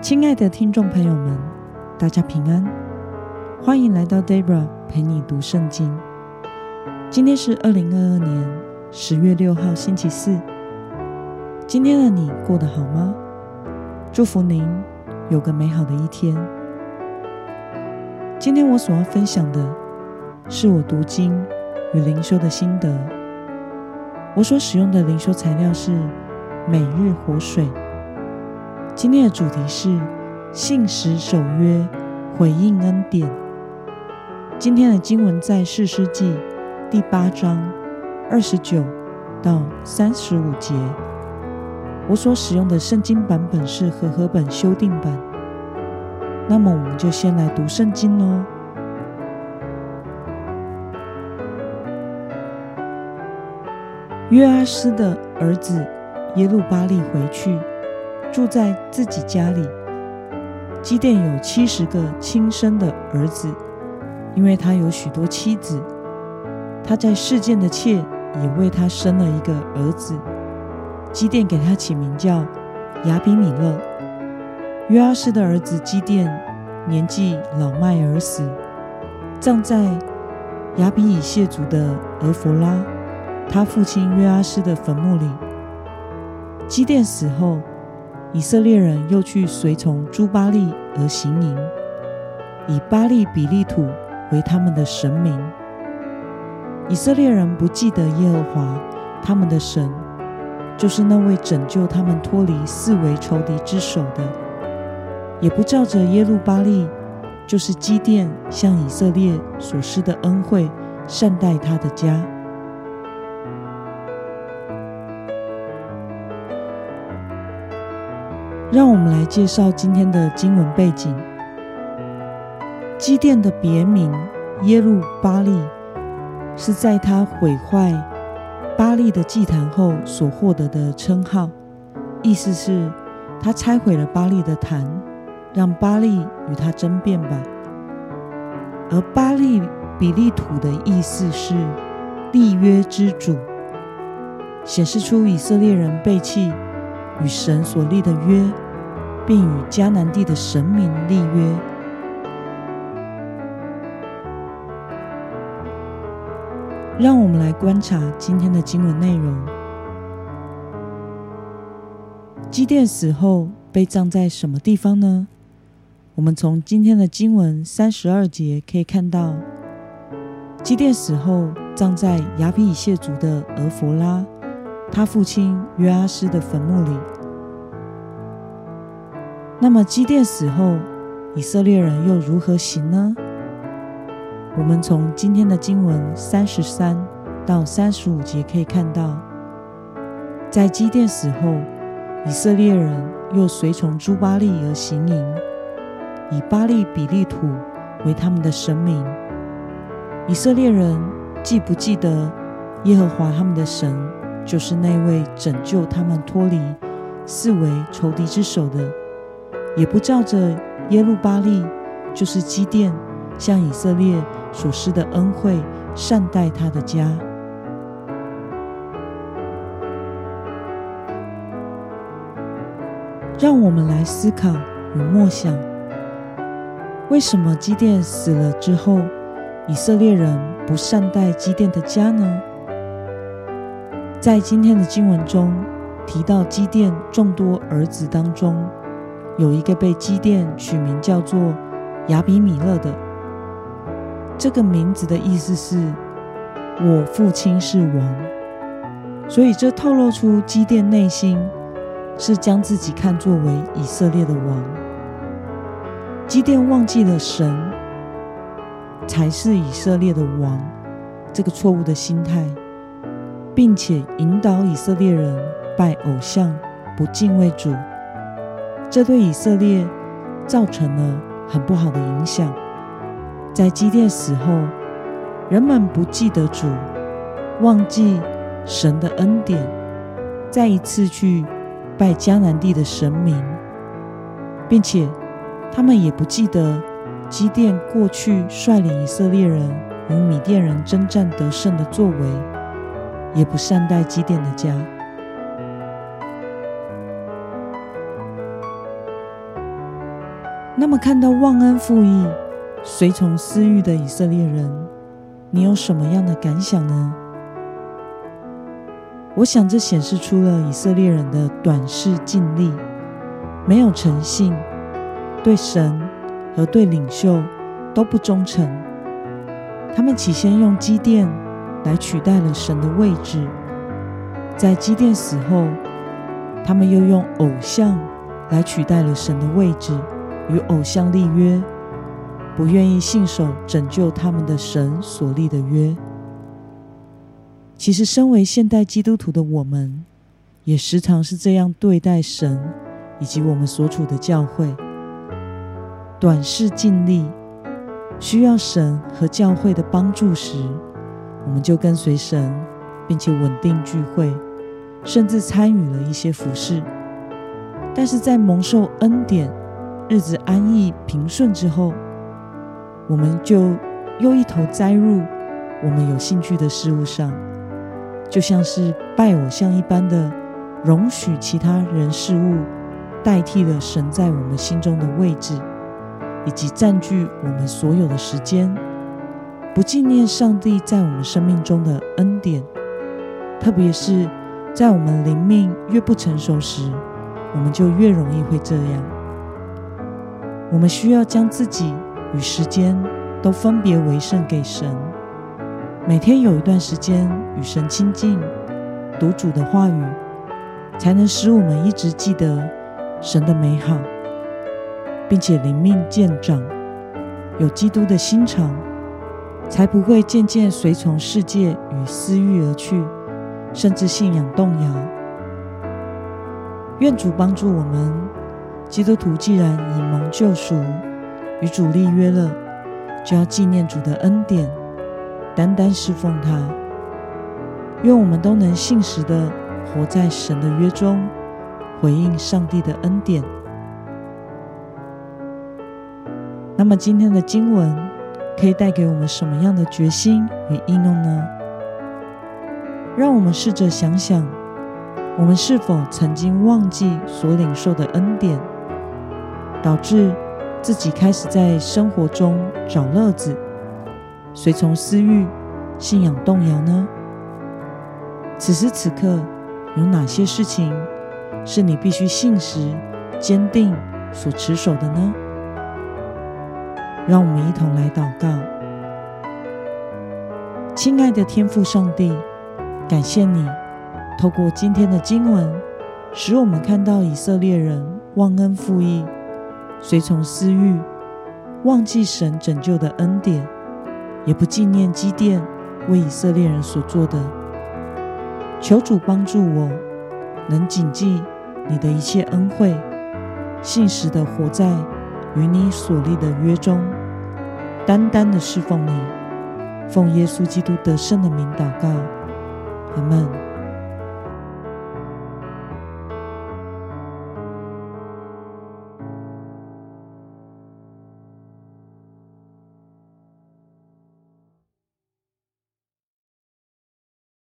亲爱的听众朋友们，大家平安，欢迎来到 Debra 陪你读圣经。今天是二零二二年十月六号，星期四。今天的你过得好吗？祝福您有个美好的一天。今天我所要分享的是我读经与灵修的心得。我所使用的灵修材料是每日活水。今天的主题是信实守约，回应恩典。今天的经文在士师记第八章二十九到三十五节。我所使用的圣经版本是和合本修订版。那么，我们就先来读圣经喽。约阿斯的儿子耶路巴利回去。住在自己家里。基甸有七十个亲生的儿子，因为他有许多妻子。他在世间的妾也为他生了一个儿子。基甸给他起名叫亚比米勒。约阿斯的儿子基甸年纪老迈而死，葬在亚比以谢族的俄弗拉，他父亲约阿斯的坟墓里。基甸死后。以色列人又去随从朱巴利而行营，以巴利比利土为他们的神明。以色列人不记得耶和华他们的神，就是那位拯救他们脱离四围仇敌之手的，也不照着耶路巴利，就是基甸向以色列所施的恩惠善待他的家。让我们来介绍今天的经文背景。基甸的别名耶路巴利，是在他毁坏巴利的祭坛后所获得的称号，意思是他拆毁了巴利的坛，让巴利与他争辩吧。而巴利比利土的意思是立约之主，显示出以色列人背弃。与神所立的约，并与迦南地的神明立约。让我们来观察今天的经文内容。基甸死后被葬在什么地方呢？我们从今天的经文三十二节可以看到，基甸死后葬在亚比以谢族的俄弗拉。他父亲约阿斯的坟墓里。那么基甸死后，以色列人又如何行呢？我们从今天的经文三十三到三十五节可以看到，在基甸死后，以色列人又随从朱巴利而行营，以巴利比利土为他们的神明。以色列人既不记得耶和华他们的神。就是那位拯救他们脱离四围仇敌之手的，也不照着耶路巴利，就是基甸向以色列所施的恩惠善待他的家。让我们来思考与默想：为什么基甸死了之后，以色列人不善待基甸的家呢？在今天的经文中提到，基甸众多儿子当中，有一个被基甸取名叫做亚比米勒的。这个名字的意思是“我父亲是王”，所以这透露出基甸内心是将自己看作为以色列的王。基甸忘记了神才是以色列的王，这个错误的心态。并且引导以色列人拜偶像、不敬畏主，这对以色列造成了很不好的影响。在基甸死后，人们不记得主，忘记神的恩典，再一次去拜迦南地的神明，并且他们也不记得基甸过去率领以色列人与米甸人征战得胜的作为。也不善待基甸的家。那么，看到忘恩负义、随从私欲的以色列人，你有什么样的感想呢？我想，这显示出了以色列人的短视、尽力，没有诚信，对神和对领袖都不忠诚。他们起先用基甸来取代了神的位置，在基甸死后，他们又用偶像来取代了神的位置，与偶像立约，不愿意信守拯救他们的神所立的约。其实，身为现代基督徒的我们，也时常是这样对待神以及我们所处的教会，短视尽力。需要神和教会的帮助时，我们就跟随神，并且稳定聚会，甚至参与了一些服饰。但是在蒙受恩典、日子安逸平顺之后，我们就又一头栽入我们有兴趣的事物上，就像是拜偶像一般的，容许其他人事物代替了神在我们心中的位置。以及占据我们所有的时间，不纪念上帝在我们生命中的恩典，特别是在我们灵命越不成熟时，我们就越容易会这样。我们需要将自己与时间都分别为圣给神，每天有一段时间与神亲近，读主的话语，才能使我们一直记得神的美好。并且灵命渐长，有基督的心肠，才不会渐渐随从世界与私欲而去，甚至信仰动摇。愿主帮助我们，基督徒既然已蒙救赎，与主立约了，就要纪念主的恩典，单单侍奉他。愿我们都能信实的活在神的约中，回应上帝的恩典。那么今天的经文可以带给我们什么样的决心与应用呢？让我们试着想想，我们是否曾经忘记所领受的恩典，导致自己开始在生活中找乐子，随从私欲，信仰动摇呢？此时此刻，有哪些事情是你必须信实、坚定所持守的呢？让我们一同来祷告，亲爱的天父上帝，感谢你透过今天的经文，使我们看到以色列人忘恩负义、随从私欲，忘记神拯救的恩典，也不纪念基甸为以色列人所做的。求主帮助我，能谨记你的一切恩惠，信实的活在。与你所立的约中，单单的侍奉你，奉耶稣基督得胜的名祷告，阿门。